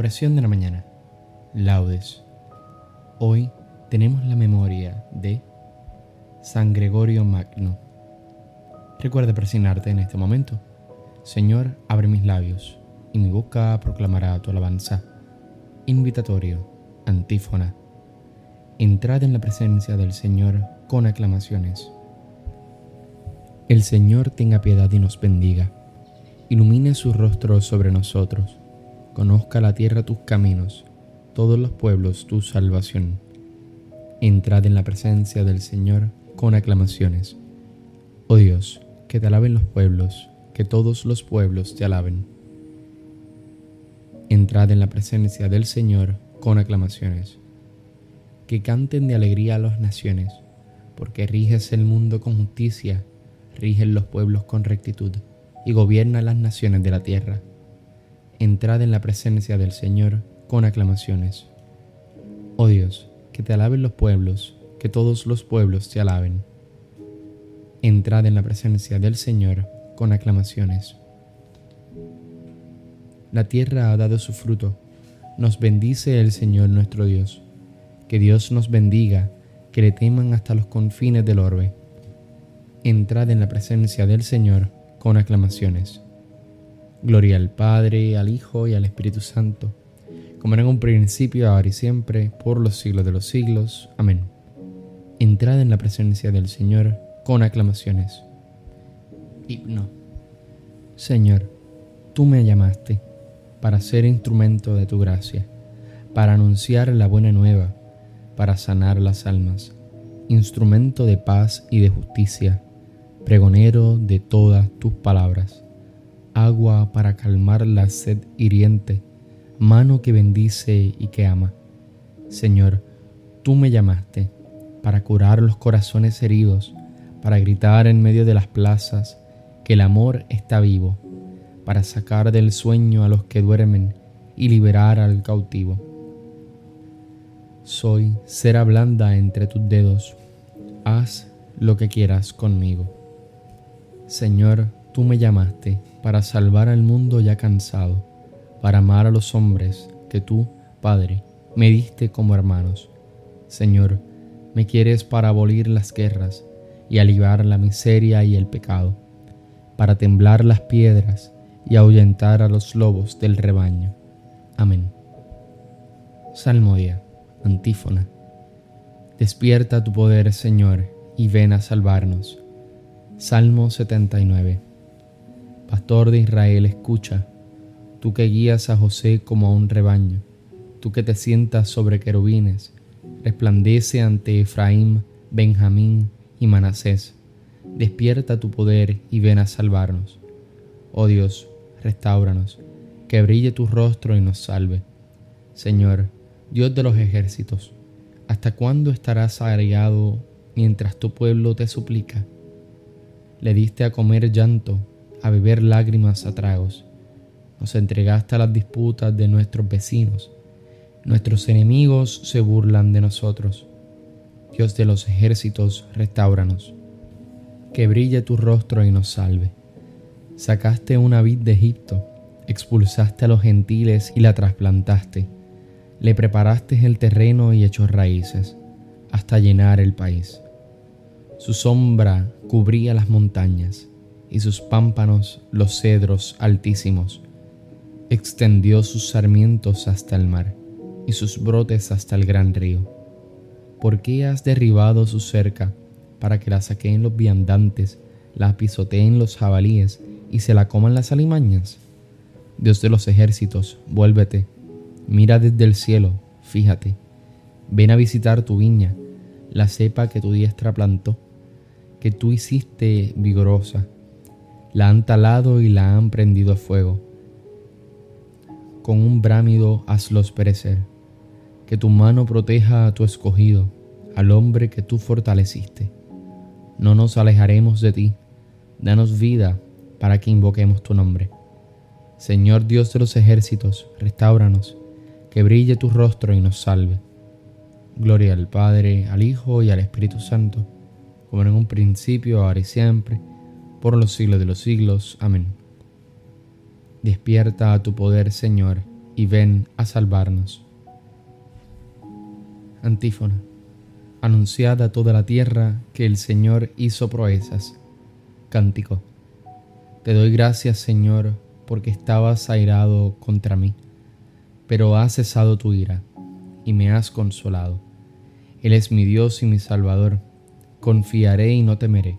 Oración de la mañana. Laudes. Hoy tenemos la memoria de San Gregorio Magno. Recuerda presionarte en este momento. Señor, abre mis labios y mi boca proclamará tu alabanza. Invitatorio, antífona. Entrad en la presencia del Señor con aclamaciones. El Señor tenga piedad y nos bendiga. Ilumine su rostro sobre nosotros. Conozca la tierra tus caminos, todos los pueblos tu salvación. Entrad en la presencia del Señor con aclamaciones. Oh Dios, que te alaben los pueblos, que todos los pueblos te alaben. Entrad en la presencia del Señor con aclamaciones. Que canten de alegría a las naciones, porque riges el mundo con justicia rigen los pueblos con rectitud y gobierna las naciones de la tierra. Entrad en la presencia del Señor con aclamaciones. Oh Dios, que te alaben los pueblos, que todos los pueblos te alaben. Entrad en la presencia del Señor con aclamaciones. La tierra ha dado su fruto, nos bendice el Señor nuestro Dios. Que Dios nos bendiga, que le teman hasta los confines del orbe entrad en la presencia del Señor con aclamaciones. Gloria al Padre, al Hijo y al Espíritu Santo, como era en un principio, ahora y siempre, por los siglos de los siglos. Amén. Entrad en la presencia del Señor con aclamaciones. Himno. Señor, tú me llamaste para ser instrumento de tu gracia, para anunciar la buena nueva, para sanar las almas, instrumento de paz y de justicia pregonero de todas tus palabras, agua para calmar la sed hiriente, mano que bendice y que ama. Señor, tú me llamaste para curar los corazones heridos, para gritar en medio de las plazas que el amor está vivo, para sacar del sueño a los que duermen y liberar al cautivo. Soy cera blanda entre tus dedos, haz lo que quieras conmigo. Señor, tú me llamaste para salvar al mundo ya cansado, para amar a los hombres que tú, Padre, me diste como hermanos. Señor, me quieres para abolir las guerras y aliviar la miseria y el pecado, para temblar las piedras y ahuyentar a los lobos del rebaño. Amén. Salmodia, antífona. Despierta tu poder, Señor, y ven a salvarnos. Salmo 79 Pastor de Israel, escucha, tú que guías a José como a un rebaño, tú que te sientas sobre querubines, resplandece ante Efraín, Benjamín y Manasés. Despierta tu poder y ven a salvarnos. Oh Dios, restauranos, que brille tu rostro y nos salve. Señor, Dios de los ejércitos, ¿hasta cuándo estarás agregado mientras tu pueblo te suplica? Le diste a comer llanto, a beber lágrimas a tragos. Nos entregaste a las disputas de nuestros vecinos. Nuestros enemigos se burlan de nosotros. Dios de los ejércitos, restauranos. Que brille tu rostro y nos salve. Sacaste una vid de Egipto, expulsaste a los gentiles y la trasplantaste. Le preparaste el terreno y echó raíces, hasta llenar el país. Su sombra cubría las montañas y sus pámpanos los cedros altísimos. Extendió sus sarmientos hasta el mar y sus brotes hasta el gran río. ¿Por qué has derribado su cerca para que la saqueen los viandantes, la pisoteen los jabalíes y se la coman las alimañas? Dios de los ejércitos, vuélvete, mira desde el cielo, fíjate, ven a visitar tu viña, la cepa que tu diestra plantó que tú hiciste vigorosa. La han talado y la han prendido a fuego. Con un brámido hazlos perecer. Que tu mano proteja a tu escogido, al hombre que tú fortaleciste. No nos alejaremos de ti. Danos vida para que invoquemos tu nombre. Señor Dios de los ejércitos, restauranos, que brille tu rostro y nos salve. Gloria al Padre, al Hijo y al Espíritu Santo como en un principio, ahora y siempre, por los siglos de los siglos. Amén. Despierta a tu poder, Señor, y ven a salvarnos. Antífona. Anunciad a toda la tierra que el Señor hizo proezas. Cántico. Te doy gracias, Señor, porque estabas airado contra mí, pero has cesado tu ira y me has consolado. Él es mi Dios y mi Salvador. Confiaré y no temeré,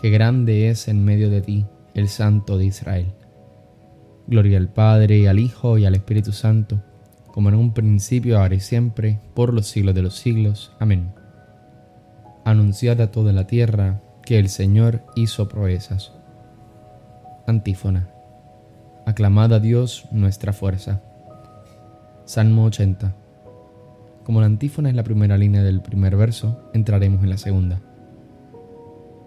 que grande es en medio de ti el Santo de Israel. Gloria al Padre, al Hijo, y al Espíritu Santo, como en un principio, ahora y siempre, por los siglos de los siglos. Amén. Anunciad a toda la tierra que el Señor hizo proezas. Antífona. Aclamad a Dios nuestra fuerza. Salmo 80. Como la antífona es la primera línea del primer verso, entraremos en la segunda.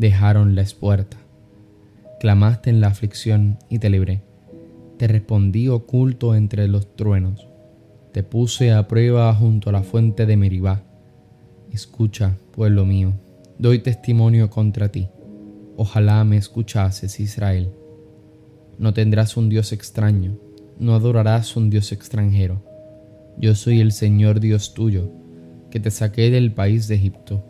dejaron la espuerta. Clamaste en la aflicción y te libré. Te respondí oculto entre los truenos. Te puse a prueba junto a la fuente de Meribá. Escucha, pueblo mío, doy testimonio contra ti. Ojalá me escuchases, Israel. No tendrás un Dios extraño, no adorarás un Dios extranjero. Yo soy el Señor Dios tuyo, que te saqué del país de Egipto.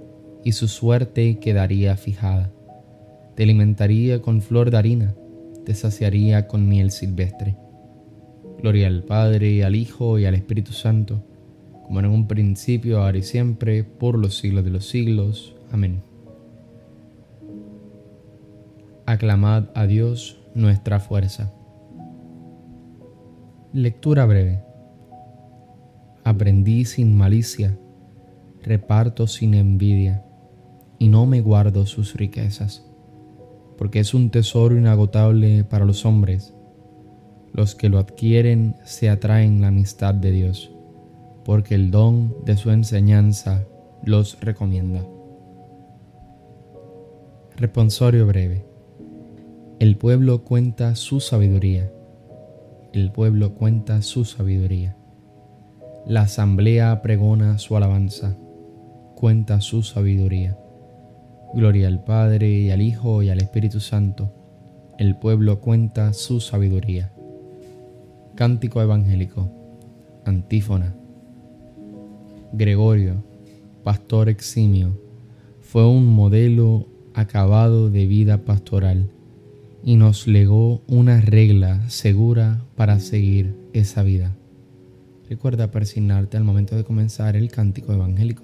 y su suerte quedaría fijada. Te alimentaría con flor de harina, te saciaría con miel silvestre. Gloria al Padre, al Hijo, y al Espíritu Santo, como en un principio, ahora y siempre, por los siglos de los siglos. Amén. Aclamad a Dios nuestra fuerza. Lectura breve. Aprendí sin malicia, reparto sin envidia, y no me guardo sus riquezas, porque es un tesoro inagotable para los hombres. Los que lo adquieren se atraen la amistad de Dios, porque el don de su enseñanza los recomienda. Responsorio breve. El pueblo cuenta su sabiduría. El pueblo cuenta su sabiduría. La asamblea pregona su alabanza. Cuenta su sabiduría. Gloria al Padre y al Hijo y al Espíritu Santo. El pueblo cuenta su sabiduría. Cántico evangélico. Antífona. Gregorio, pastor eximio, fue un modelo acabado de vida pastoral y nos legó una regla segura para seguir esa vida. Recuerda persignarte al momento de comenzar el cántico evangélico.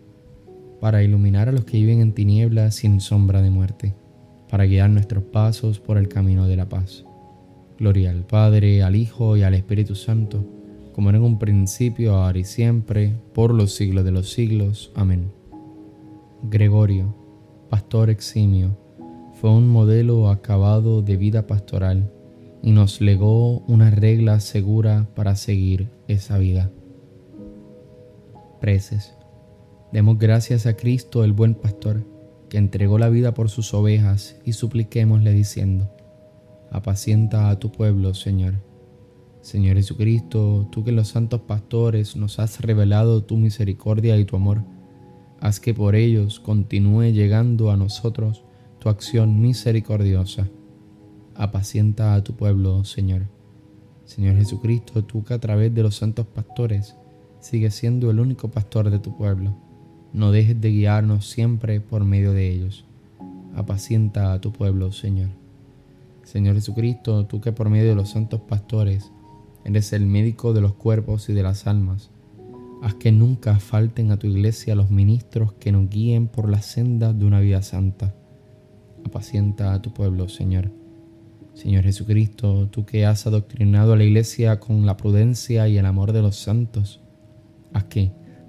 para iluminar a los que viven en tinieblas sin sombra de muerte, para guiar nuestros pasos por el camino de la paz. Gloria al Padre, al Hijo y al Espíritu Santo, como era en un principio, ahora y siempre, por los siglos de los siglos. Amén. Gregorio, pastor eximio, fue un modelo acabado de vida pastoral y nos legó una regla segura para seguir esa vida. Preces. Demos gracias a Cristo, el buen pastor, que entregó la vida por sus ovejas, y supliquémosle diciendo, apacienta a tu pueblo, Señor. Señor Jesucristo, tú que los santos pastores nos has revelado tu misericordia y tu amor, haz que por ellos continúe llegando a nosotros tu acción misericordiosa. Apacienta a tu pueblo, Señor. Señor Jesucristo, tú que a través de los santos pastores sigues siendo el único pastor de tu pueblo, no dejes de guiarnos siempre por medio de ellos. Apacienta a tu pueblo, Señor. Señor Jesucristo, tú que por medio de los santos pastores eres el médico de los cuerpos y de las almas, haz que nunca falten a tu iglesia los ministros que nos guíen por la senda de una vida santa. Apacienta a tu pueblo, Señor. Señor Jesucristo, tú que has adoctrinado a la iglesia con la prudencia y el amor de los santos, haz que,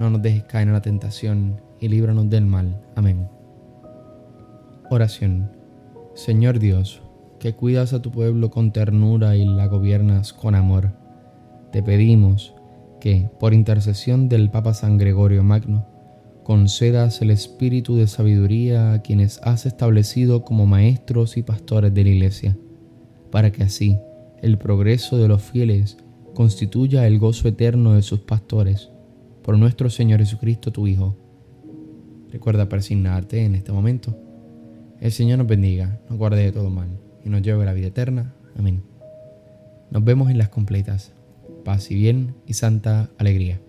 No nos dejes caer en la tentación y líbranos del mal. Amén. Oración. Señor Dios, que cuidas a tu pueblo con ternura y la gobiernas con amor. Te pedimos que, por intercesión del Papa San Gregorio Magno, concedas el espíritu de sabiduría a quienes has establecido como maestros y pastores de la Iglesia, para que así el progreso de los fieles constituya el gozo eterno de sus pastores, por nuestro Señor Jesucristo tu Hijo. Recuerda persignarte en este momento. El Señor nos bendiga, nos guarde de todo mal y nos lleve a la vida eterna. Amén. Nos vemos en las completas. Paz y bien y santa alegría.